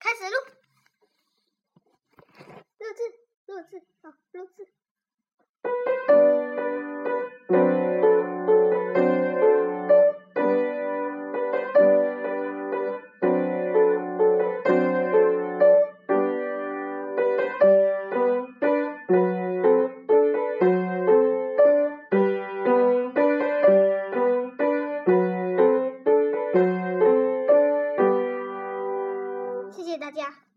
开始录，录制，录制，好，录制。谢谢大家。